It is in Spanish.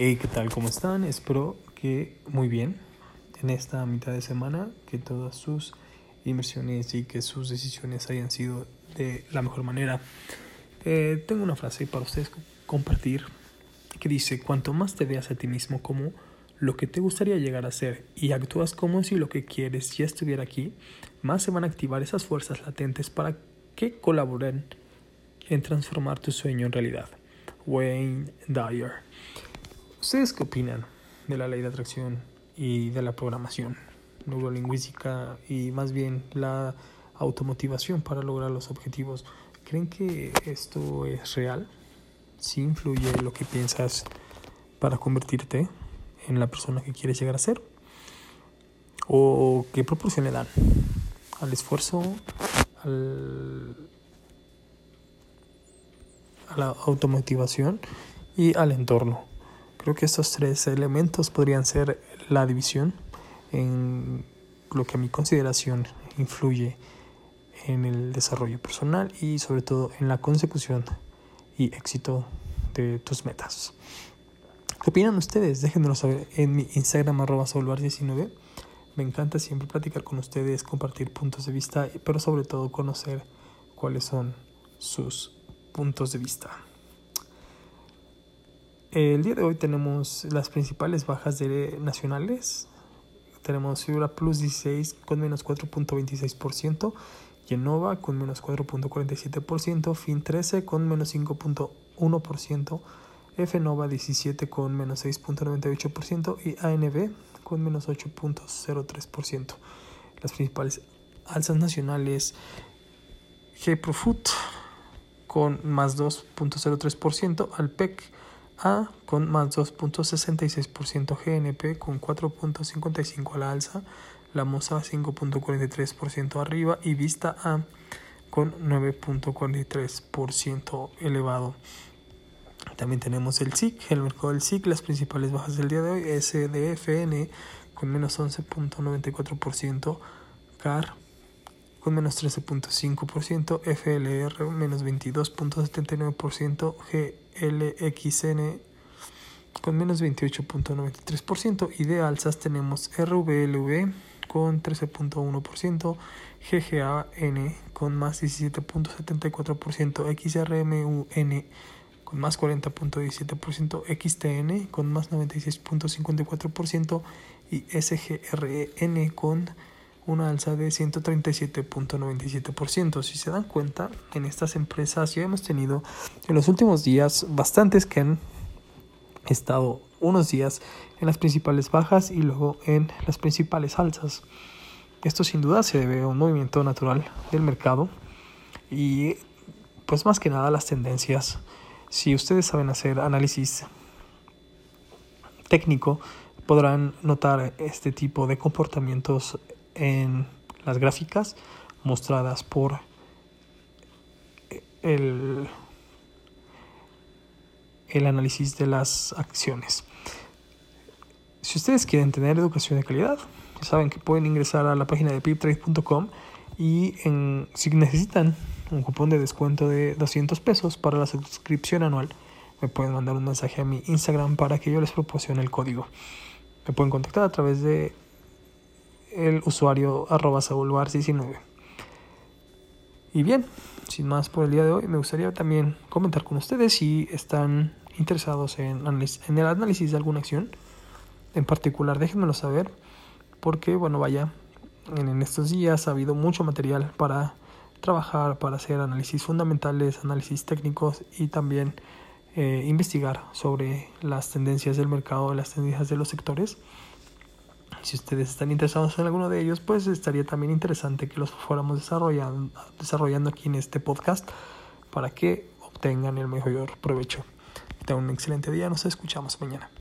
Hey, ¿qué tal? ¿Cómo están? Espero que muy bien en esta mitad de semana, que todas sus inversiones y que sus decisiones hayan sido de la mejor manera. Eh, tengo una frase para ustedes compartir que dice, cuanto más te veas a ti mismo como lo que te gustaría llegar a ser y actúas como si lo que quieres ya estuviera aquí, más se van a activar esas fuerzas latentes para que colaboren en transformar tu sueño en realidad. Wayne Dyer. ¿Ustedes qué opinan de la ley de atracción y de la programación neurolingüística y más bien la automotivación para lograr los objetivos? ¿Creen que esto es real? ¿Sí influye lo que piensas para convertirte en la persona que quieres llegar a ser? ¿O qué proporción le dan al esfuerzo, al, a la automotivación y al entorno? Creo que estos tres elementos podrían ser la división en lo que a mi consideración influye en el desarrollo personal y sobre todo en la consecución y éxito de tus metas. ¿Qué opinan ustedes? Déjenmelo saber en mi Instagram arroba 19 Me encanta siempre platicar con ustedes, compartir puntos de vista, pero sobre todo conocer cuáles son sus puntos de vista. El día de hoy tenemos las principales bajas de nacionales. Tenemos Fibra Plus 16 con menos 4.26%, Genova con menos 4.47%, Fin 13 con menos 5.1%, Fnova 17 con menos 6.98% y ANB con menos 8.03%. Las principales alzas nacionales, GProFood con más 2.03%, Alpec a con más 2.66%, GNP con 4.55 a la alza, la MOSA 5.43% arriba. Y Vista A con 9.43% elevado. También tenemos el SIC, el mercado del SIC, las principales bajas del día de hoy, SDFN con menos 11.94%, CAR con menos 13.5%, FLR menos 22.79%, GLXN con menos 28.93% y de alzas tenemos RVLV con 13.1%, GGAN con más 17.74%, XRMUN con más 40.17%, XTN con más 96.54% y SGRN con una alza de 137.97%. Si se dan cuenta, en estas empresas ya hemos tenido en los últimos días bastantes que han estado unos días en las principales bajas y luego en las principales alzas. Esto sin duda se debe a un movimiento natural del mercado y pues más que nada las tendencias. Si ustedes saben hacer análisis técnico, podrán notar este tipo de comportamientos en las gráficas mostradas por el, el análisis de las acciones. Si ustedes quieren tener educación de calidad, saben que pueden ingresar a la página de piptrade.com y si necesitan un cupón de descuento de 200 pesos para la suscripción anual, me pueden mandar un mensaje a mi Instagram para que yo les proporcione el código. Me pueden contactar a través de el usuario arroba 19 Y bien, sin más por el día de hoy, me gustaría también comentar con ustedes si están interesados en, en el análisis de alguna acción en particular, déjenmelo saber, porque bueno, vaya, en, estos días ha habido mucho material para trabajar, para hacer análisis fundamentales, análisis técnicos y también eh, investigar sobre las tendencias del mercado, las tendencias de los sectores. Si ustedes están interesados en alguno de ellos, pues estaría también interesante que los fuéramos desarrollando, desarrollando aquí en este podcast para que obtengan el mejor provecho. Tengan un excelente día, nos escuchamos mañana.